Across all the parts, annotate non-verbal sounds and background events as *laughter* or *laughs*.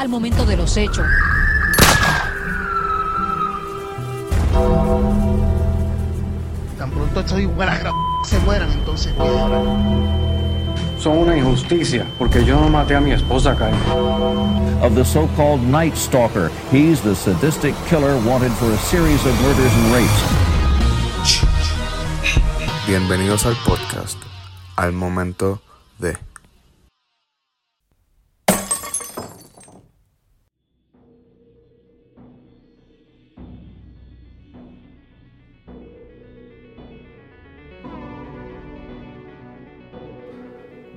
al momento de los hechos. Tan pronto estos igual *laughs* se mueran, entonces Son una injusticia, porque yo no maté a mi esposa, Kyle. Of the so-called Night Stalker, he's the sadistic killer wanted for a series of murders and rapes. Bienvenidos al podcast, al momento de...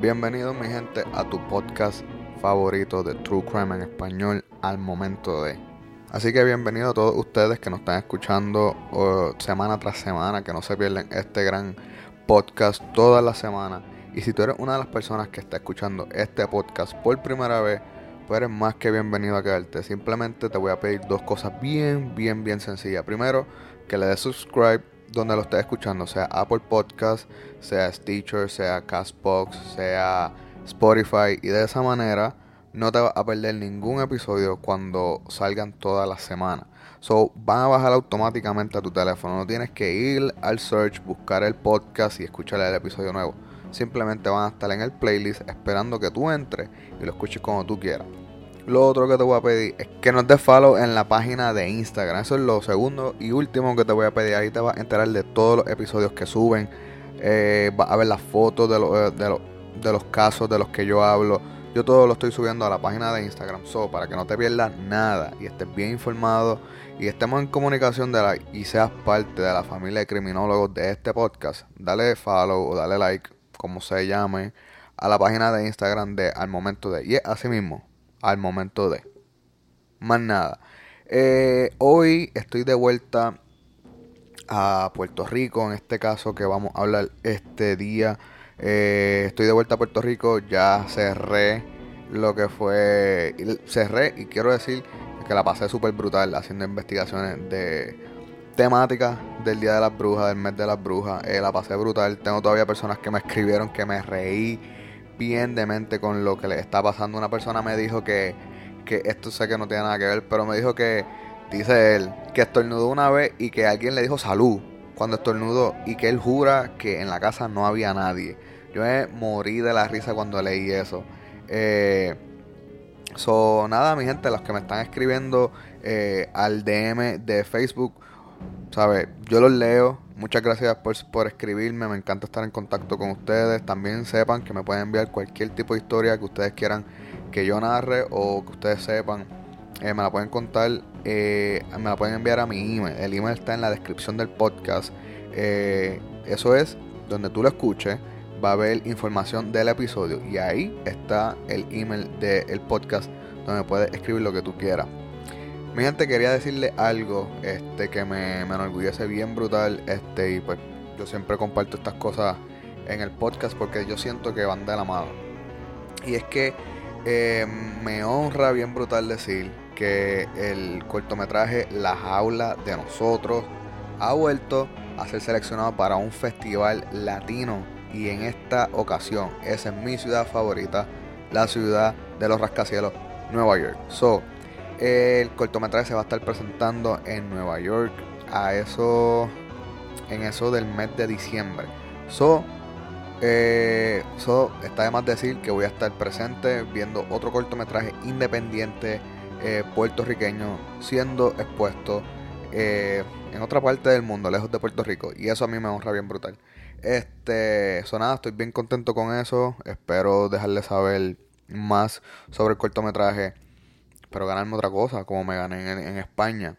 Bienvenidos mi gente a tu podcast favorito de True Crime en español al momento de. Así que bienvenidos a todos ustedes que nos están escuchando semana tras semana, que no se pierden este gran podcast toda la semana. Y si tú eres una de las personas que está escuchando este podcast por primera vez, pues eres más que bienvenido a quedarte. Simplemente te voy a pedir dos cosas bien, bien, bien sencillas. Primero, que le des subscribe donde lo estés escuchando, sea Apple Podcast, sea Stitcher, sea Castbox, sea Spotify, y de esa manera no te vas a perder ningún episodio cuando salgan todas las semanas. So, van a bajar automáticamente a tu teléfono. No tienes que ir al search, buscar el podcast y escuchar el episodio nuevo. Simplemente van a estar en el playlist esperando que tú entres y lo escuches como tú quieras. Lo otro que te voy a pedir es que nos des follow en la página de Instagram. Eso es lo segundo y último que te voy a pedir. Ahí te vas a enterar de todos los episodios que suben. Eh, vas a ver las fotos de, eh, de, los casos de los que yo hablo. Yo todo lo estoy subiendo a la página de Instagram. So, para que no te pierdas nada y estés bien informado y estemos en comunicación de la, y seas parte de la familia de criminólogos de este podcast. Dale follow o dale like, como se llame, a la página de Instagram de Al Momento de. Y así mismo al momento de. Más nada. Eh, hoy estoy de vuelta a Puerto Rico, en este caso que vamos a hablar este día. Eh, estoy de vuelta a Puerto Rico, ya cerré lo que fue, cerré y quiero decir que la pasé súper brutal haciendo investigaciones de temáticas del Día de las Brujas, del mes de las Brujas. Eh, la pasé brutal. Tengo todavía personas que me escribieron que me reí bien demente con lo que le está pasando. Una persona me dijo que, que esto sé que no tiene nada que ver, pero me dijo que, dice él, que estornudó una vez y que alguien le dijo salud cuando estornudó y que él jura que en la casa no había nadie. Yo me morí de la risa cuando leí eso. Eh, so, nada, mi gente, los que me están escribiendo eh, al DM de Facebook, ¿sabes? Yo los leo, Muchas gracias por, escribirme, me encanta estar en contacto con ustedes. También sepan que me pueden enviar cualquier tipo de historia que ustedes quieran que yo narre o que ustedes sepan. Eh, me la pueden contar, eh, me la pueden enviar a mi email. El email está en la descripción del podcast. Eh, eso es donde tú lo escuches, va a haber información del episodio y ahí está el email del podcast donde puedes escribir lo que tú quieras. Mi gente, quería decirle algo este, que me, me enorgullece bien brutal. Este, y pues yo siempre comparto estas cosas en el podcast porque yo siento que van de la mano. Y es que eh, me honra bien brutal decir que el cortometraje La Jaula de Nosotros ha vuelto a ser seleccionado para un festival latino. Y en esta ocasión, esa es mi ciudad favorita, la ciudad de los rascacielos, Nueva York. So, el cortometraje se va a estar presentando en Nueva York a eso en eso del mes de diciembre. So, eh, so está de más decir que voy a estar presente viendo otro cortometraje independiente eh, puertorriqueño siendo expuesto eh, en otra parte del mundo, lejos de Puerto Rico. Y eso a mí me honra bien brutal. Este, so nada, estoy bien contento con eso. Espero dejarles saber más sobre el cortometraje pero ganarme otra cosa, como me gané en, España.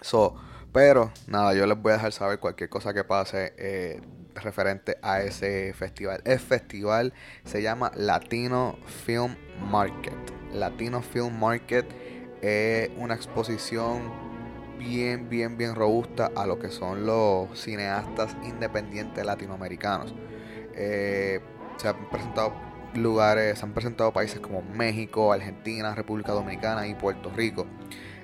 So, pero nada, yo les voy a dejar saber cualquier cosa que pase eh, referente a ese festival. El festival se llama Latino Film Market. Latino Film Market es una exposición bien, bien, bien robusta a lo que son los cineastas independientes latinoamericanos. Eh, se han presentado lugares, se han presentado países como México, Argentina, República Dominicana y Puerto Rico.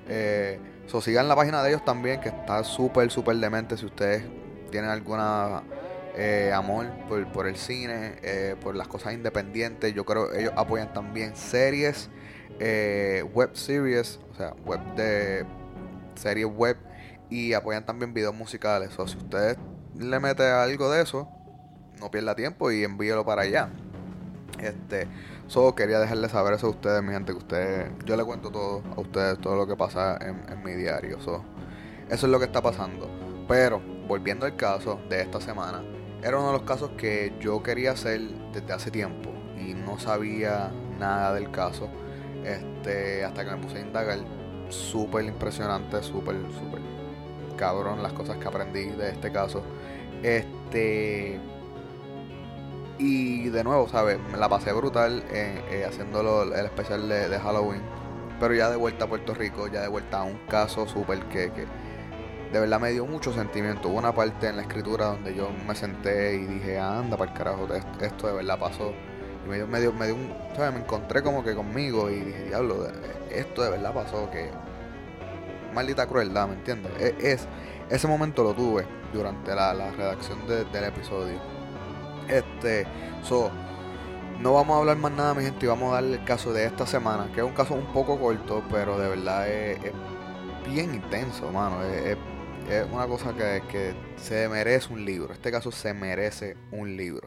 Eh, sigan la página de ellos también, que está súper, súper demente. Si ustedes tienen alguna eh, amor por, el cine, eh, por las cosas independientes. Yo creo que ellos apoyan también series, eh, web series, o sea, web de series web y apoyan también videos musicales. O si usted le mete algo de eso, no pierda tiempo y envíelo para allá. Este, solo quería dejarles saber eso a ustedes, mi gente, que ustedes, yo le cuento todo a ustedes, todo lo que pasa en, mi diario. eso es lo que está pasando. Pero, volviendo al caso de esta semana, era uno de los casos que yo quería hacer desde hace tiempo y no sabía nada del caso. Este, hasta que me puse a indagar, súper impresionante, súper, súper cabrón las cosas que aprendí de este caso. Este. Y de nuevo, ¿sabes? Me la pasé brutal eh, eh, haciéndolo el especial de, Halloween. Pero ya de vuelta a Puerto Rico, ya de vuelta a un caso súper que, que de verdad me dio mucho sentimiento. Hubo una parte en la escritura donde yo me senté y dije, anda para el carajo, esto de verdad pasó. Y me dio, me dio, me dio un, ¿sabes? Me encontré como que conmigo y dije, diablo, esto de verdad pasó, que maldita crueldad, ¿me entiendes? E, es, ese momento lo tuve durante la, redacción del episodio. Este, so, no vamos a hablar más nada, mi gente, y vamos a darle el caso de esta semana, que es un caso un poco corto, pero de verdad es, bien intenso, mano. Es, una cosa que, que, se merece un libro. Este caso se merece un libro.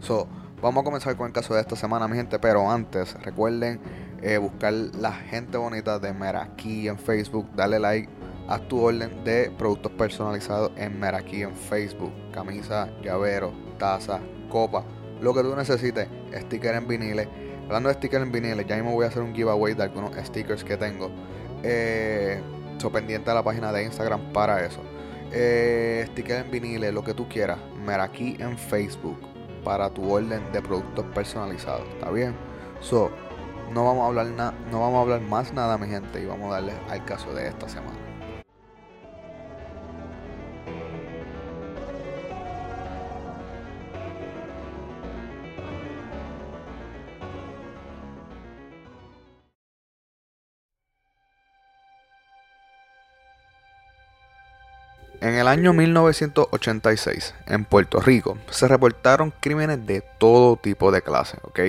So, vamos a comenzar con el caso de esta semana, mi gente, pero antes, recuerden eh, buscar la gente bonita de Meraki en Facebook, darle like a tu orden de productos personalizados en Meraki en Facebook, camisa, llavero, taza, copa, lo que tú necesites, sticker en viniles. Hablando de stickers en viniles, ya mismo voy a hacer un giveaway de algunos stickers que tengo. Eh, pendiente a la página de Instagram para eso. Eh, sticker en vinile, lo que tú quieras. Meraki en Facebook para tu orden de productos personalizados. ¿Está bien? So, no vamos a hablar nada, no vamos a hablar más nada, mi gente, y vamos a darle al caso de esta semana. En el año 1986, en Puerto Rico, se reportaron crímenes de todo tipo de clase, ¿ok?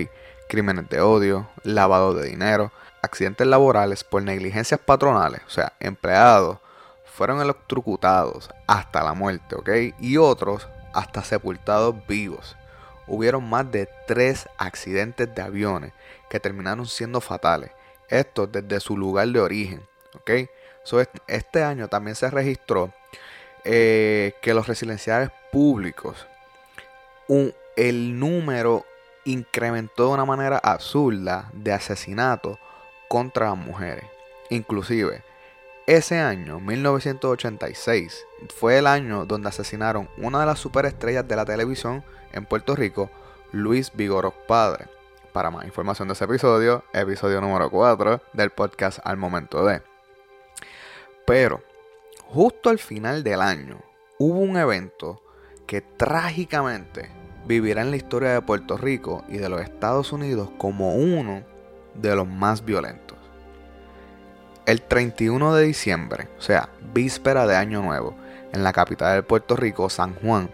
Crímenes de odio, lavado de dinero, accidentes laborales por negligencias patronales, o sea, empleados fueron electrocutados hasta la muerte, ¿ok? Y otros hasta sepultados vivos. Hubieron más de tres accidentes de aviones que terminaron siendo fatales, esto desde su lugar de origen, ¿ok? este año también se registró eh, que los residenciales públicos, el número incrementó de una manera absurda de asesinatos contra las mujeres. Inclusive, ese año, 1986, fue el año donde asesinaron una de las superestrellas de la televisión en Puerto Rico, Luis Vigoró Padre. Para más información de ese episodio, episodio número 4 del podcast Al Momento de. Pero, justo al final del año hubo un evento que trágicamente vivirá en la historia de Puerto Rico y de los Estados Unidos como uno de los más violentos. El 31 de diciembre, o sea, víspera de Año Nuevo, en la capital de Puerto Rico, San Juan,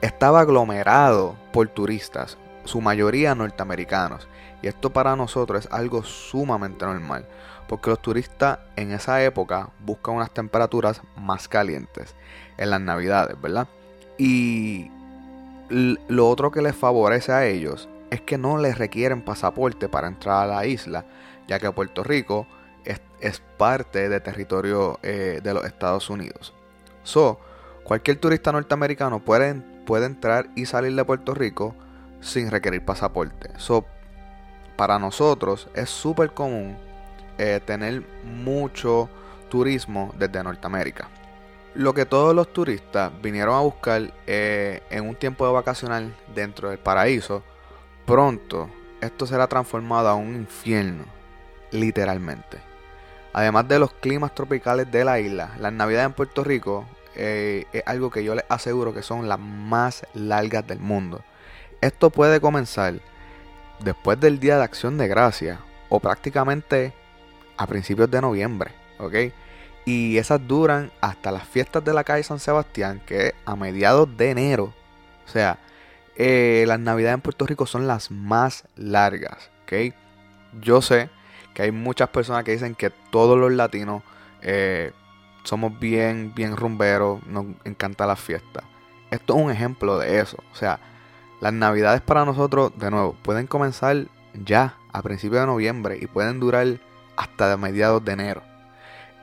estaba aglomerado por turistas, su mayoría norteamericanos, y esto para nosotros es algo sumamente normal, porque los turistas en esa época buscan unas temperaturas más calientes en las navidades, ¿verdad? Y lo otro que les favorece a ellos es que no les requieren pasaporte para entrar a la isla, ya que Puerto Rico es, parte de territorio eh, de los Estados Unidos. So, cualquier turista norteamericano puede, puede entrar y salir de Puerto Rico sin requerir pasaporte. So, para nosotros es súper común eh, tener mucho turismo desde Norteamérica. Lo que todos los turistas vinieron a buscar eh, en un tiempo de vacacional dentro del paraíso, pronto esto será transformado a un infierno, literalmente. Además de los climas tropicales de la isla, las navidades en Puerto Rico eh, es algo que yo les aseguro que son las más largas del mundo. Esto puede comenzar después del Día de Acción de Gracia o prácticamente a principios de noviembre, ¿ok? Y esas duran hasta las fiestas de la calle San Sebastián, que a mediados de enero O sea, eh, las navidades en Puerto Rico son las más largas, ¿ok? Yo sé que hay muchas personas que dicen que todos los latinos eh, somos bien, bien rumberos, nos encanta la fiesta. Esto es un ejemplo de eso. O sea, las navidades para nosotros, de nuevo, pueden comenzar ya a principios de noviembre y pueden durar hasta mediados de enero.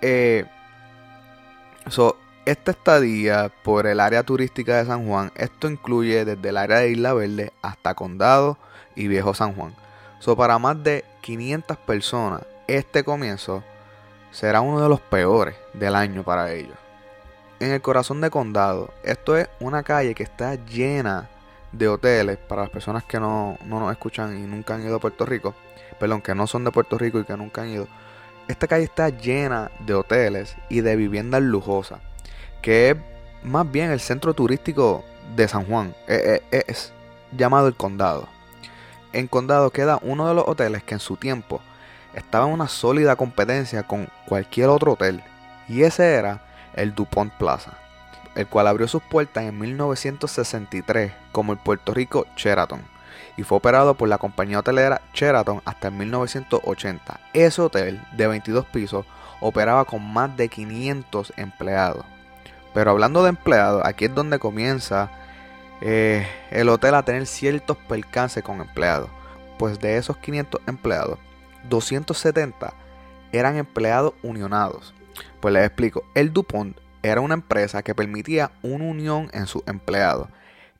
Eh, esta estadía por el área turística de San Juan, esto incluye desde el área de Isla Verde hasta Condado y Viejo San Juan. So, para más de 500 personas, este comienzo será uno de los peores del año para ellos. En el corazón de Condado, esto es una calle que está llena de hoteles para las personas que no, no nos escuchan y nunca han ido a Puerto Rico, perdón, que no son de Puerto Rico y que nunca han ido. Esta calle está llena de hoteles y de viviendas lujosas que es más bien el centro turístico de San Juan. Eh, eh, es, llamado el Condado. En Condado queda uno de los hoteles que en su tiempo estaba en una sólida competencia con cualquier otro hotel. Y ese era el DuPont Plaza, el cual abrió sus puertas en 1963 como el Puerto Rico Sheraton y fue operado por la compañía hotelera Sheraton hasta el 1980. Ese hotel de 22 pisos operaba con más de 500 empleados. Pero hablando de empleados, aquí es donde comienza eh, el hotel a tener ciertos percances con empleados. Pues de esos 500 empleados, 270 eran empleados unionados. Pues les explico, el DuPont era una empresa que permitía una unión en sus empleados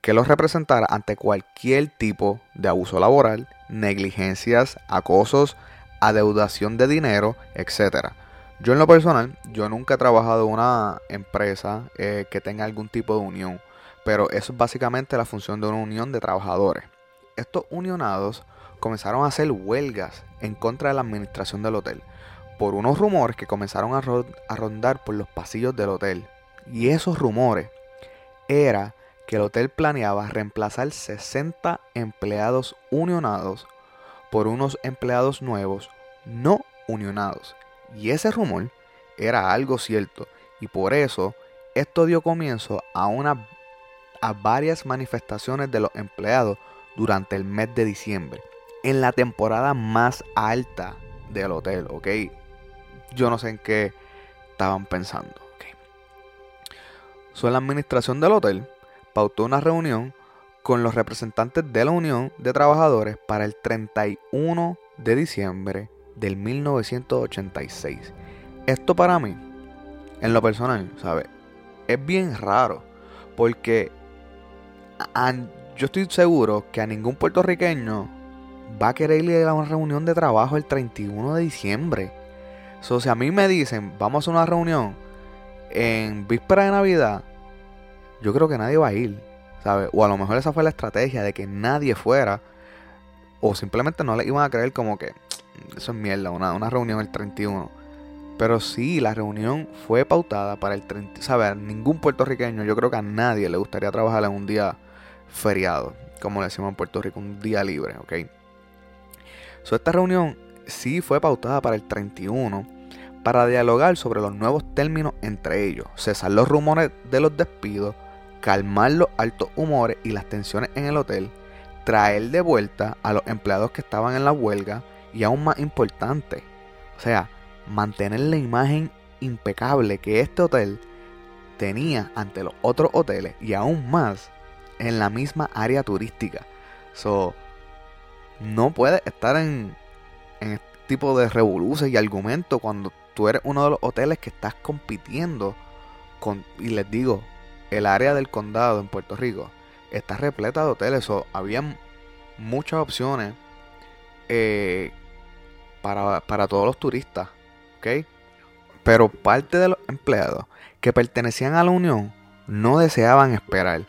que los representara ante cualquier tipo de abuso laboral, negligencias, acosos, adeudación de dinero, etc. Yo en lo personal, yo nunca he trabajado en una empresa eh, que tenga algún tipo de unión, pero eso es básicamente la función de una unión de trabajadores. Estos unionados comenzaron a hacer huelgas en contra de la administración del hotel por unos rumores que comenzaron a, rondar por los pasillos del hotel. Y esos rumores era que el hotel planeaba reemplazar 60 empleados unionados por unos empleados nuevos no unionados. Y ese rumor era algo cierto y por eso esto dio comienzo a, una, a varias manifestaciones de los empleados durante el mes de diciembre, en la temporada más alta del hotel, ¿ok? Yo no sé en qué estaban pensando, ¿ok? So, la administración del hotel pautó una reunión con los representantes de la Unión de Trabajadores para el 31 de diciembre del 1986. Esto para mí, en lo personal, ¿sabes? Es bien raro. Porque yo estoy seguro que a ningún puertorriqueño va a querer ir a una reunión de trabajo el 31 de diciembre. So, si a mí me dicen, vamos a una reunión en víspera de Navidad, yo creo que nadie va a ir, ¿sabes? O a lo mejor esa fue la estrategia de que nadie fuera, o simplemente no le iban a creer como que, eso es mierda, una, una reunión el 31. Pero sí, la reunión fue pautada para el 30. ¿Sabes? Ningún puertorriqueño, yo creo que a nadie le gustaría trabajar en un día feriado, como le decimos en Puerto Rico, un día libre, ¿ok? So, esta reunión sí fue pautada para el 31 para dialogar sobre los nuevos términos entre ellos, cesar los rumores de los despidos, calmar los altos humores y las tensiones en el hotel, traer de vuelta a los empleados que estaban en la huelga, y aún más importante, o sea, mantener la imagen impecable que este hotel tenía ante los otros hoteles y aún más en la misma área turística. So, no puedes estar en, en este tipo de revoluciones y argumentos cuando tú eres uno de los hoteles que estás compitiendo con, y les digo, el área del condado en Puerto Rico está repleta de hoteles. So, había muchas opciones eh, para, todos los turistas. Pero parte de los empleados que pertenecían a la Unión no deseaban esperar.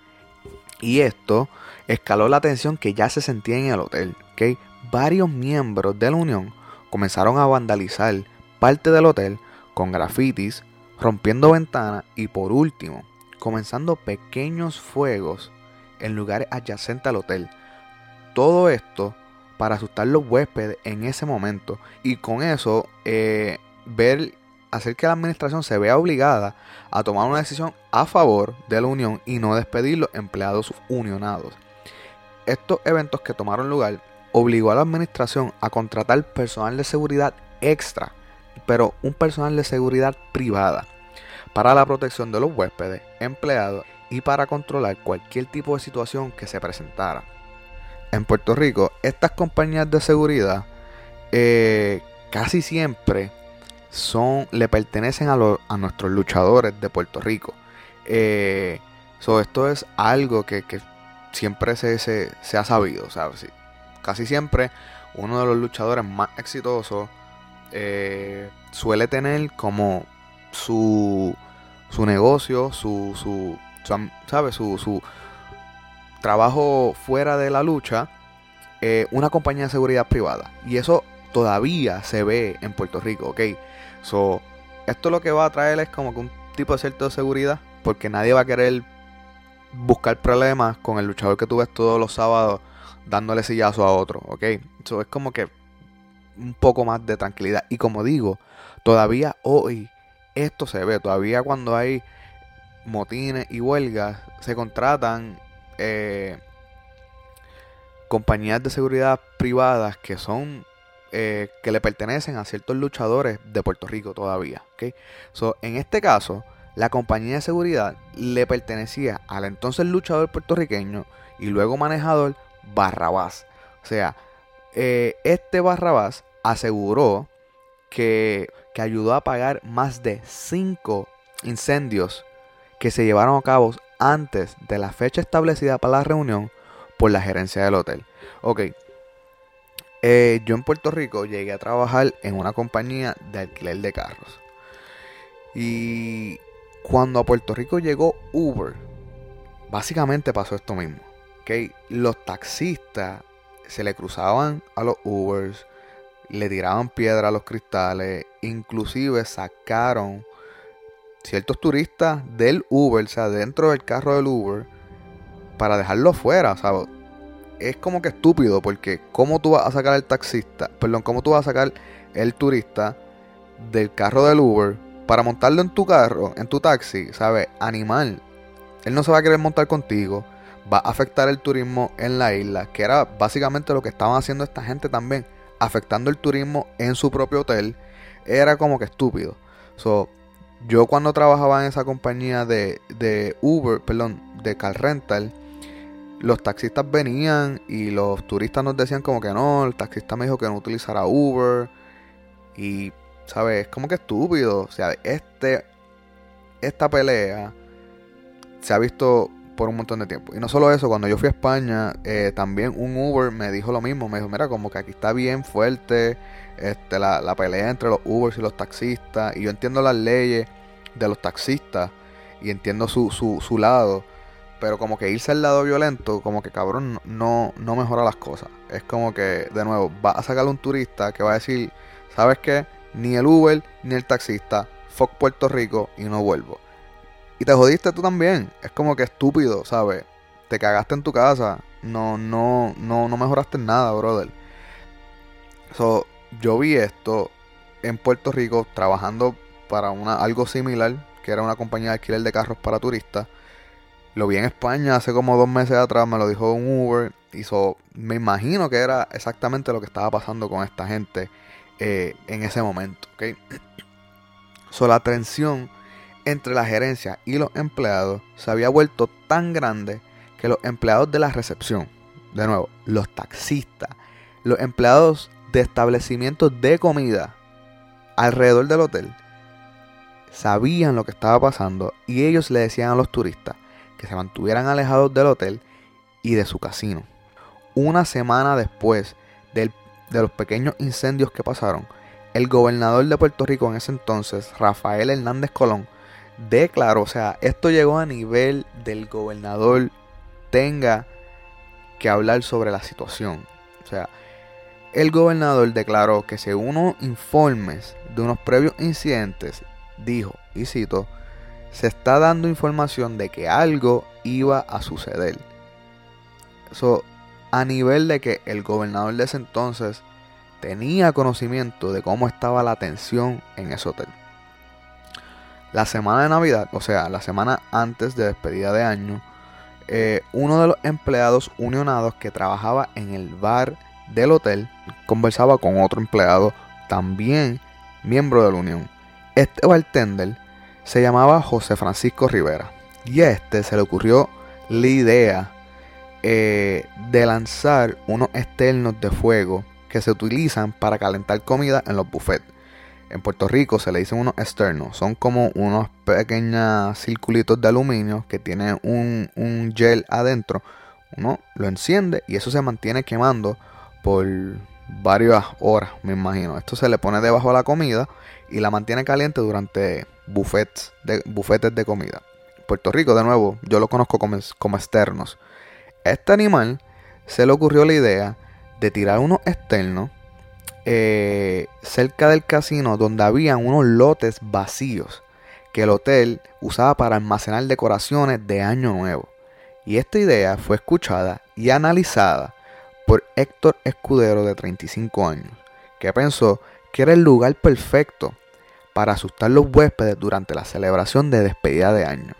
Y esto escaló la tensión que ya se sentía en el hotel, ¿ok? Varios miembros de la Unión comenzaron a vandalizar parte del hotel con grafitis, rompiendo ventanas y por último, comenzando pequeños fuegos en lugares adyacentes al hotel. Todo esto para asustar los huéspedes en ese momento y con eso eh, ver hacer que la administración se vea obligada a tomar una decisión a favor de la unión y no despedir los empleados unionados. Estos eventos que tomaron lugar obligó a la administración a contratar personal de seguridad extra, pero un personal de seguridad privada, para la protección de los huéspedes, empleados y para controlar cualquier tipo de situación que se presentara. En Puerto Rico, estas compañías de seguridad eh, casi siempre son, le pertenecen a, nuestros luchadores de Puerto Rico. Eh, esto es algo que, siempre se, ha sabido. casi siempre uno de los luchadores más exitosos eh, suele tener como su, su negocio, su, su, su, su trabajo fuera de la lucha, eh, una compañía de seguridad privada. Y eso todavía se ve en Puerto Rico, ¿ok? So, esto lo que va a traer es como que un tipo de cierto de seguridad, porque nadie va a querer buscar problemas con el luchador que tú ves todos los sábados dándole sillazo a otro, ¿ok? Eso es como que un poco más de tranquilidad. Y como digo, todavía hoy esto se ve, todavía cuando hay motines y huelgas, se contratan eh, compañías de seguridad privadas que son eh, que le pertenecen a ciertos luchadores de Puerto Rico todavía. ¿okay? So, en este caso, la compañía de seguridad le pertenecía al entonces luchador puertorriqueño y luego manejador Barrabás. O sea, eh, este Barrabás aseguró que, que ayudó a apagar más de 5 incendios que se llevaron a cabo antes de la fecha establecida para la reunión por la gerencia del hotel. Ok, eh, yo en Puerto Rico llegué a trabajar en una compañía de alquiler de carros. Y cuando a Puerto Rico llegó Uber, básicamente pasó esto mismo. ¿okay? Los taxistas se le cruzaban a los Ubers, le tiraban piedra a los cristales, inclusive sacaron ciertos turistas del Uber, o sea, dentro del carro del Uber, para dejarlo fuera, ¿sabes? es como que estúpido porque cómo tú vas a sacar al taxista, perdón, cómo tú vas a sacar el turista del carro del Uber para montarlo en tu carro, en tu taxi, ¿sabes? Animal. Él no se va a querer montar contigo. Va a afectar el turismo en la isla, que era básicamente lo que estaban haciendo esta gente también, afectando el turismo en su propio hotel. Era como que estúpido. So, yo cuando trabajaba en esa compañía de, de Uber, perdón, de car rental, los taxistas venían y los turistas nos decían como que no, el taxista me dijo que no utilizara Uber y, ¿sabes? Es como que estúpido. O sea, este, esta pelea se ha visto por un montón de tiempo. Y no solo eso, cuando yo fui a España, eh, también un Uber me dijo lo mismo. Me dijo, mira, como que aquí está bien fuerte este, la, la pelea entre los Ubers y los taxistas. Y yo entiendo las leyes de los taxistas y entiendo su, su, su lado. Pero como que irse al lado violento, como que cabrón, no, no mejora las cosas. Es como que, de nuevo, va a sacar un turista que va a decir, ¿sabes qué? Ni el Uber ni el taxista, fuck Puerto Rico y no vuelvo. Y te jodiste tú también. Es como que estúpido, ¿sabes? Te cagaste en tu casa. No, no, no, no mejoraste nada, brother. So, yo vi esto en Puerto Rico trabajando para una, algo similar, que era una compañía de alquiler de carros para turistas. Lo vi en España hace como dos meses atrás, me lo dijo un Uber. Y me imagino que era exactamente lo que estaba pasando con esta gente eh, en ese momento. ¿okay? So, la tensión entre la gerencia y los empleados se había vuelto tan grande que los empleados de la recepción, de nuevo, los taxistas, los empleados de establecimientos de comida alrededor del hotel, sabían lo que estaba pasando y ellos le decían a los turistas, que se mantuvieran alejados del hotel y de su casino. Una semana después de los pequeños incendios que pasaron, el gobernador de Puerto Rico en ese entonces, Rafael Hernández Colón, declaró, o sea, esto llegó a nivel del gobernador tenga que hablar sobre la situación. O sea, el gobernador declaró que según unos informes de unos previos incidentes, dijo, y cito, se está dando información de que algo iba a suceder. Eso a nivel de que el gobernador de ese entonces tenía conocimiento de cómo estaba la tensión en ese hotel. La semana de Navidad, o sea, la semana antes de despedida de año, eh, uno de los empleados unionados que trabajaba en el bar del hotel conversaba con otro empleado también miembro de la unión. Este bartender se llamaba José Francisco Rivera y a este se le ocurrió la idea eh, de lanzar unos externos de fuego que se utilizan para calentar comida en los buffets. En Puerto Rico se le dicen unos externos, son como unos pequeños circulitos de aluminio que tienen un, un gel adentro. Uno lo enciende y eso se mantiene quemando por varias horas, me imagino. Esto se le pone debajo de la comida y la mantiene caliente durante de, bufetes de comida. Puerto Rico, de nuevo, yo lo conozco como, como externos. Este animal se le ocurrió la idea de tirar unos externos eh, cerca del casino donde había unos lotes vacíos que el hotel usaba para almacenar decoraciones de Año Nuevo. Y esta idea fue escuchada y analizada por Héctor Escudero de 35 años, que pensó que era el lugar perfecto para asustar los huéspedes durante la celebración de despedida de año.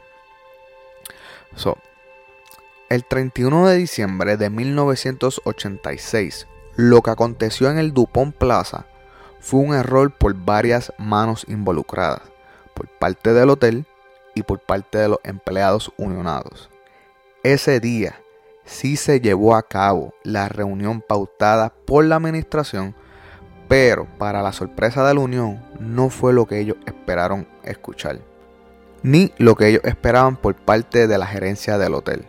So, el 31 de diciembre de 1986, lo que aconteció en el Dupont Plaza fue un error por varias manos involucradas, por parte del hotel y por parte de los empleados unionados. Ese día sí se llevó a cabo la reunión pautada por la administración, pero para la sorpresa de la unión no fue lo que ellos esperaron escuchar, ni lo que ellos esperaban por parte de la gerencia del hotel.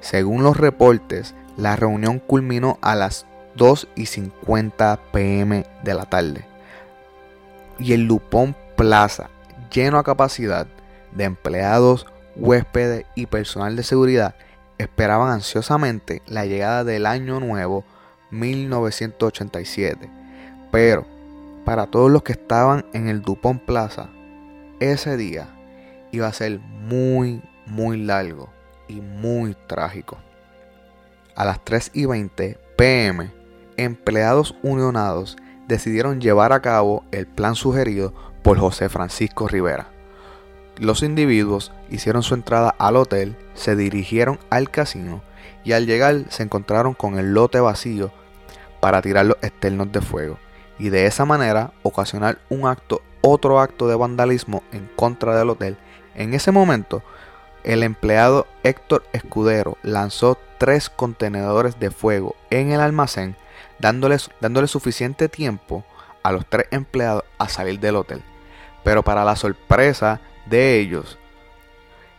Según los reportes, la reunión culminó a las 2 y 50 pm de la tarde. Y el Lupón Plaza, lleno a capacidad de empleados, huéspedes y personal de seguridad, esperaban ansiosamente la llegada del año nuevo 1987. Pero, para todos los que estaban en el Dupont Plaza, ese día iba a ser muy, muy largo y muy trágico. A las 3 y 20 pm, empleados unionados decidieron llevar a cabo el plan sugerido por José Francisco Rivera. Los individuos hicieron su entrada al hotel, se dirigieron al casino y al llegar se encontraron con el lote vacío para tirar los externos de fuego y de esa manera ocasionar un acto, otro acto de vandalismo en contra del hotel. En ese momento el empleado Héctor Escudero lanzó tres contenedores de fuego en el almacén, dándoles, dándole suficiente tiempo a los tres empleados a salir del hotel. Pero para la sorpresa de ellos,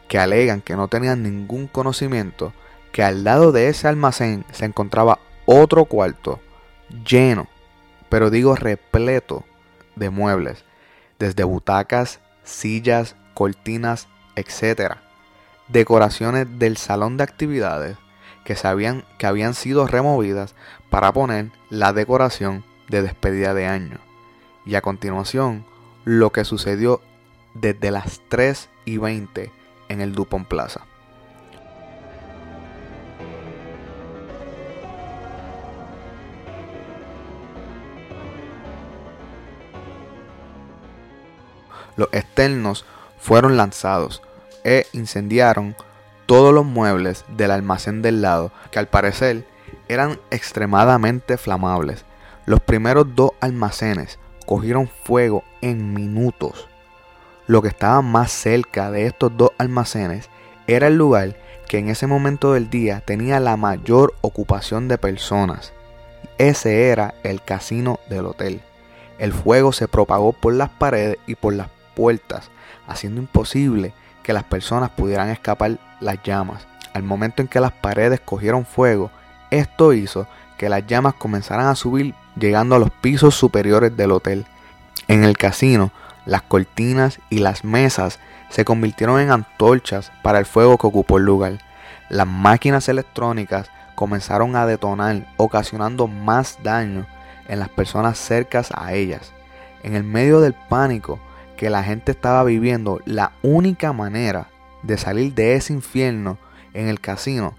que alegan que no tenían ningún conocimiento, que al lado de ese almacén se encontraba otro cuarto lleno, pero digo repleto de muebles, desde butacas, sillas, cortinas, etcétera decoraciones del salón de actividades que, sabían, que habían sido removidas para poner la decoración de despedida de año. Y a continuación, lo que sucedió desde las 3 y 20 en el Dupont Plaza. Los externos fueron lanzados, e incendiaron todos los muebles del almacén del lado, que al parecer eran extremadamente flamables. Los primeros dos almacenes cogieron fuego en minutos. Lo que estaba más cerca de estos dos almacenes era el lugar que en ese momento del día tenía la mayor ocupación de personas. Ese era el casino del hotel. El fuego se propagó por las paredes y por las puertas, haciendo imposible que las personas pudieran escapar las llamas. Al momento en que las paredes cogieron fuego, esto hizo que las llamas comenzaran a subir llegando a los pisos superiores del hotel. En el casino, las cortinas y las mesas se convirtieron en antorchas para el fuego que ocupó el lugar. Las máquinas electrónicas comenzaron a detonar, ocasionando más daño en las personas cercas a ellas. En el medio del pánico, que la gente estaba viviendo, la única manera de salir de ese infierno en el casino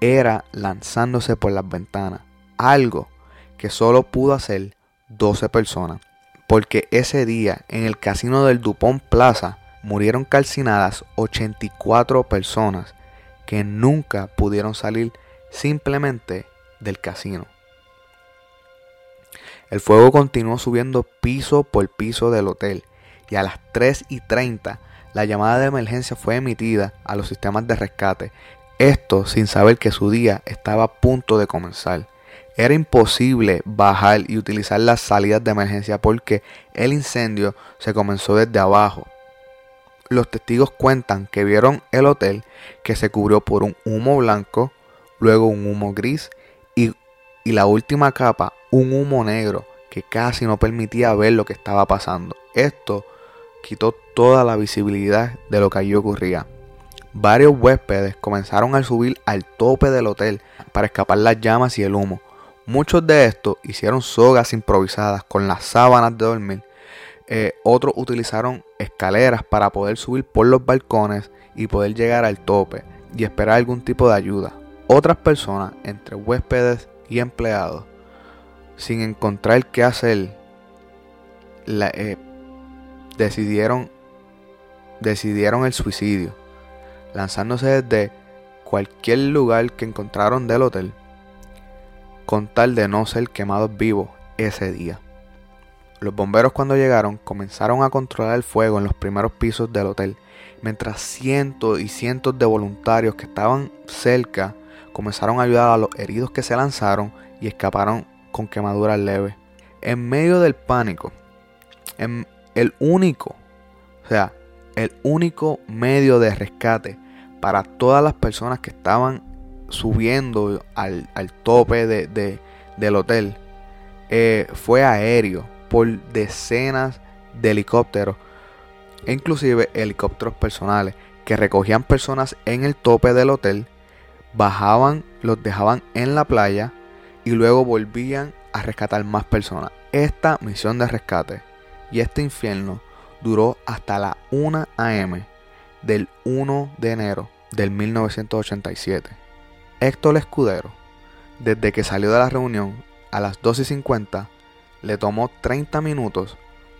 era lanzándose por las ventanas. Algo que solo pudo hacer 12 personas. Porque ese día en el casino del Dupont Plaza murieron calcinadas 84 personas que nunca pudieron salir simplemente del casino. El fuego continuó subiendo piso por piso del hotel y a las 3 y 30 la llamada de emergencia fue emitida a los sistemas de rescate, esto sin saber que su día estaba a punto de comenzar. Era imposible bajar y utilizar las salidas de emergencia porque el incendio se comenzó desde abajo. Los testigos cuentan que vieron el hotel que se cubrió por un humo blanco, luego un humo gris y, y la última capa, un humo negro que casi no permitía ver lo que estaba pasando. Esto quitó toda la visibilidad de lo que allí ocurría. Varios huéspedes comenzaron a subir al tope del hotel para escapar las llamas y el humo. Muchos de estos hicieron sogas improvisadas con las sábanas de dormir. Eh, otros utilizaron escaleras para poder subir por los balcones y poder llegar al tope y esperar algún tipo de ayuda. Otras personas, entre huéspedes y empleados, sin encontrar qué hacer, eh, decidieron, decidieron el suicidio, lanzándose desde cualquier lugar que encontraron del hotel, con tal de no ser quemados vivos ese día. Los bomberos cuando llegaron comenzaron a controlar el fuego en los primeros pisos del hotel, mientras cientos y cientos de voluntarios que estaban cerca comenzaron a ayudar a los heridos que se lanzaron y escaparon con quemaduras leves. En medio del pánico, en el único, o sea, el único medio de rescate para todas las personas que estaban subiendo al, tope de, del hotel eh, fue aéreo por decenas de helicópteros inclusive helicópteros personales que recogían personas en el tope del hotel, bajaban, los dejaban en la playa y luego volvían a rescatar más personas. Esta misión de rescate y este infierno duró hasta la 1 a.m. del 1 de enero del 1987. Héctor Escudero, desde que salió de la reunión a las 2.50, le tomó 30 minutos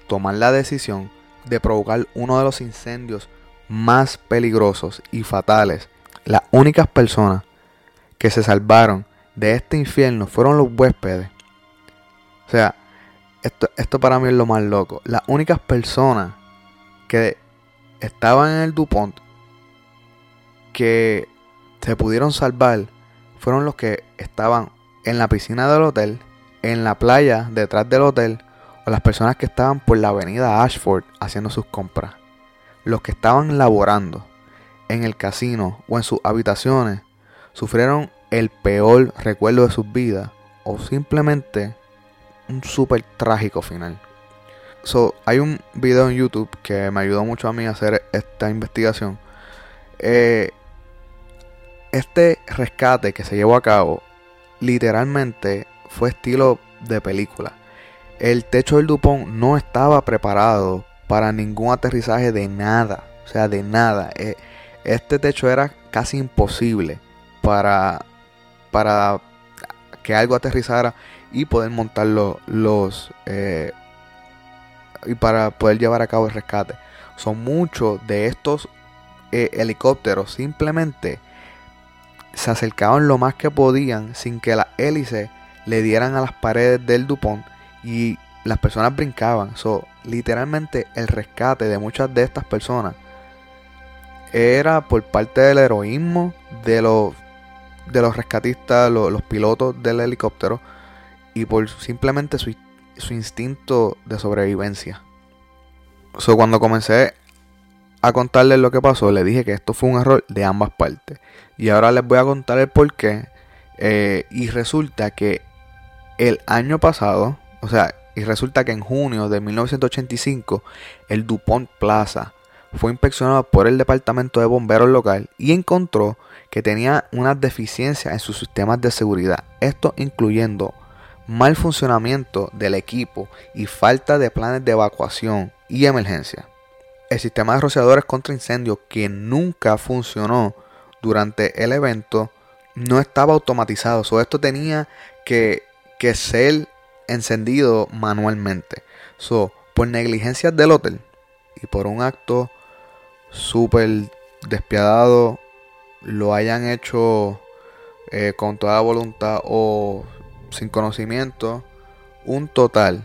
tomar la decisión de provocar uno de los incendios más peligrosos y fatales. Las únicas personas que se salvaron de este infierno fueron los huéspedes. O sea, esto, esto para mí es lo más loco. Las únicas personas que estaban en el DuPont que se pudieron salvar fueron los que estaban en la piscina del hotel, en la playa detrás del hotel, o las personas que estaban por la avenida Ashford haciendo sus compras. Los que estaban laborando en el casino o en sus habitaciones sufrieron el peor recuerdo de sus vidas o simplemente un súper trágico final. So, hay un video en YouTube que me ayudó mucho a mí a hacer esta investigación. Eh, este rescate que se llevó a cabo literalmente fue estilo de película. El techo del Dupont no estaba preparado para ningún aterrizaje de nada. O sea, de nada. Eh, este techo era casi imposible para para que algo aterrizara y poder montar los, eh, y para poder llevar a cabo el rescate. Son muchos de estos eh, helicópteros simplemente se acercaban lo más que podían sin que las hélices le dieran a las paredes del Dupont y las personas brincaban. So, literalmente el rescate de muchas de estas personas era por parte del heroísmo de los de los rescatistas, los pilotos del helicóptero, y por simplemente su, instinto de sobrevivencia. So, cuando comencé a contarles lo que pasó, le dije que esto fue un error de ambas partes. Y ahora les voy a contar el por qué. Eh, y resulta que el año pasado, o sea, y resulta que en junio de 1985, el DuPont Plaza fue inspeccionado por el departamento de bomberos local y encontró que tenía una deficiencia en sus sistemas de seguridad, esto incluyendo mal funcionamiento del equipo y falta de planes de evacuación y emergencia. El sistema de rociadores contra incendios que nunca funcionó durante el evento no estaba automatizado, so, esto tenía que, que ser encendido manualmente. So, por negligencias del hotel y por un acto súper despiadado, lo hayan hecho eh, con toda voluntad o sin conocimiento, un total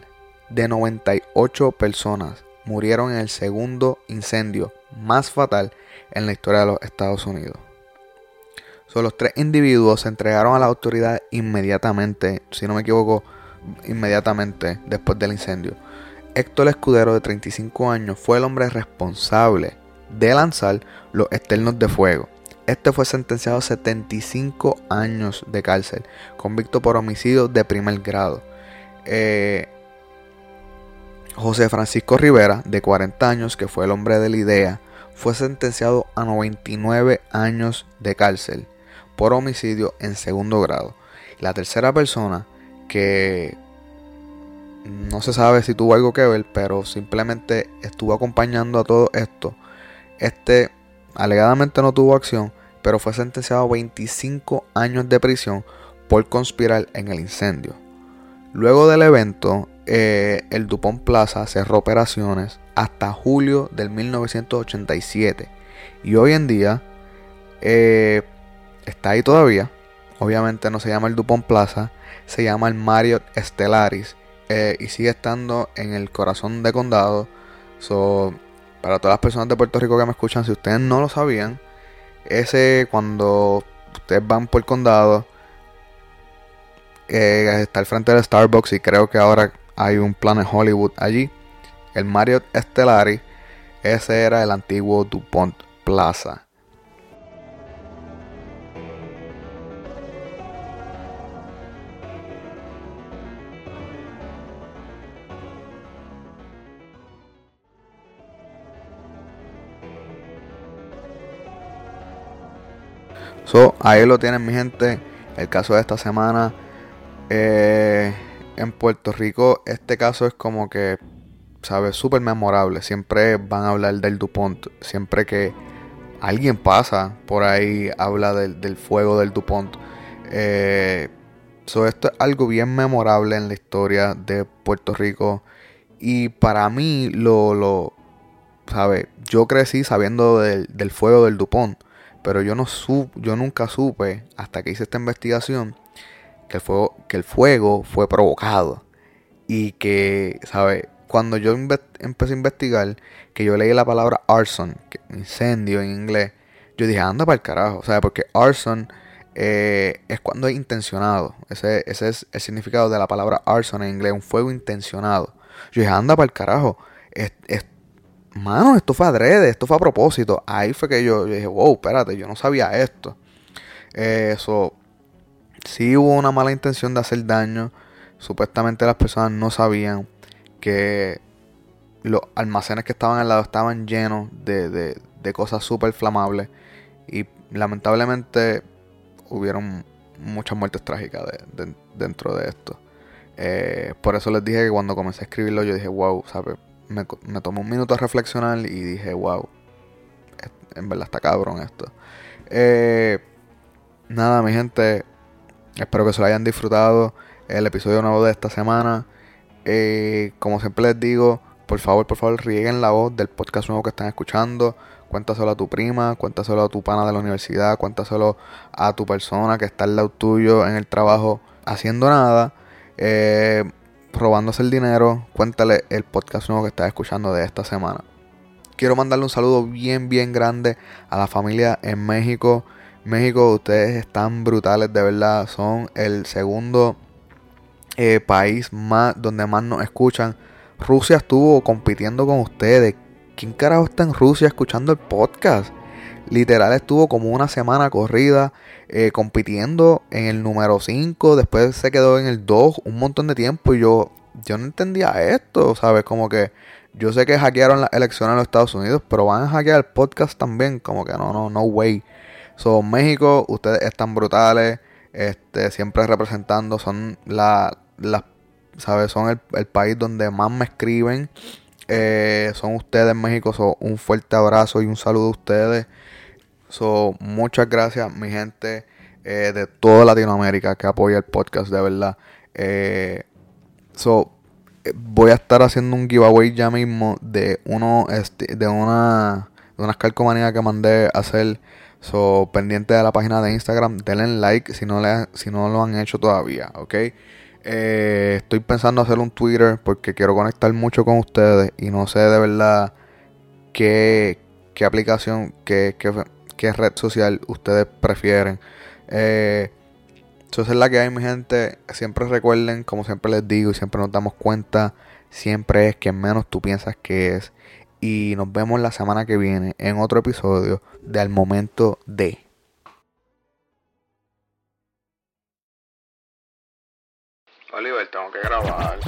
de 98 personas murieron en el segundo incendio más fatal en la historia de los Estados Unidos. Son los tres individuos se entregaron a la autoridad inmediatamente, si no me equivoco, inmediatamente después del incendio. Héctor Escudero, de 35 años, fue el hombre responsable de lanzar los externos de fuego. Este fue sentenciado a 75 años de cárcel, convicto por homicidio de primer grado. Eh, José Francisco Rivera, de 40 años, que fue el hombre de la idea, fue sentenciado a 99 años de cárcel por homicidio en segundo grado. La tercera persona que no se sabe si tuvo algo que ver, pero simplemente estuvo acompañando a todo esto. Este alegadamente no tuvo acción, pero fue sentenciado a 25 años de prisión por conspirar en el incendio. Luego del evento, eh, el Dupont Plaza cerró operaciones hasta julio del 1987 y hoy en día eh, está ahí todavía. Obviamente no se llama el Dupont Plaza, se llama el Marriott Stellaris eh, y sigue estando en el corazón de condado. So, para todas las personas de Puerto Rico que me escuchan, si ustedes no lo sabían, ese cuando ustedes van por el condado, eh, está al frente del Starbucks y creo que ahora hay un Planet Hollywood allí. El Marriott Stellari, ese era el antiguo DuPont Plaza. So, ahí lo tienen mi gente. El caso de esta semana. Eh, en Puerto Rico este caso es como que, ¿sabes? Súper memorable. Siempre van a hablar del DuPont. Siempre que alguien pasa por ahí, habla del, fuego del DuPont. Eh, esto es algo bien memorable en la historia de Puerto Rico. Y para mí, lo, lo ¿sabes? Yo crecí sabiendo del fuego del DuPont. Pero yo, no yo nunca supe, hasta que hice esta investigación, que el fuego, que el fuego fue provocado. Y que, ¿sabes? Cuando yo empecé a investigar, que yo leí la palabra arson, incendio en inglés, yo dije, anda para el carajo. ¿Sabes? Porque arson eh, es cuando es intencionado. Ese, ese es el significado de la palabra arson en inglés, un fuego intencionado. Yo dije, anda para el carajo. Mano, esto fue adrede, esto fue a propósito. Ahí fue que yo, dije, wow, espérate, yo no sabía esto. Eso, sí hubo una mala intención de hacer daño. Supuestamente las personas no sabían que los almacenes que estaban al lado estaban llenos de, de, de cosas súper flamables. Y lamentablemente hubieron muchas muertes trágicas dentro de esto. Eh, por eso les dije que cuando comencé a escribirlo yo dije, wow, ¿sabes? Me, me tomé un minuto a reflexionar y dije, wow, en verdad está cabrón esto. Eh, nada, mi gente, espero que se lo hayan disfrutado el episodio nuevo de esta semana. Eh, como siempre les digo, por favor, por favor, rieguen la voz del podcast nuevo que están escuchando. Cuéntaselo a tu prima, cuéntaselo a tu pana de la universidad, cuéntaselo a tu persona que está al lado tuyo en el trabajo haciendo nada. Eh, robándose el dinero, cuéntale el podcast nuevo que estás escuchando de esta semana. Quiero mandarle un saludo bien, bien grande a la familia en México. México, ustedes están brutales, de verdad. Son el segundo eh, país más donde más nos escuchan. Rusia estuvo compitiendo con ustedes. ¿Quién carajo está en Rusia escuchando el podcast? Literal estuvo como una semana corrida eh, compitiendo en el número 5, después se quedó en el 2 un montón de tiempo y yo, yo no entendía esto, ¿sabes? Como que yo sé que hackearon las elecciones en los Estados Unidos, pero van a hackear el podcast también, como que no, no, no way. So, México, ustedes están brutales, este, siempre representando, son la, la ¿sabes? Son el, el, país donde más me escriben. Eh, son ustedes México, so, un fuerte abrazo y un saludo a ustedes. So, muchas gracias, mi gente eh, de toda Latinoamérica que apoya el podcast, de verdad. Eh, so, voy a estar haciendo un giveaway ya mismo de uno de una de unas calcomanías que mandé hacer. So, pendiente de la página de Instagram, denle like si no, le, si no lo han hecho todavía, ¿ok? Eh, estoy pensando hacer un Twitter porque quiero conectar mucho con ustedes y no sé de verdad qué, qué aplicación, qué, qué, qué, red social ustedes prefieren. Eh, eso es la que hay, mi gente. Siempre recuerden, como siempre les digo y siempre nos damos cuenta, siempre es que menos tú piensas que es. Y nos vemos la semana que viene en otro episodio de Al Momento de. Oliver, tengo que grabar.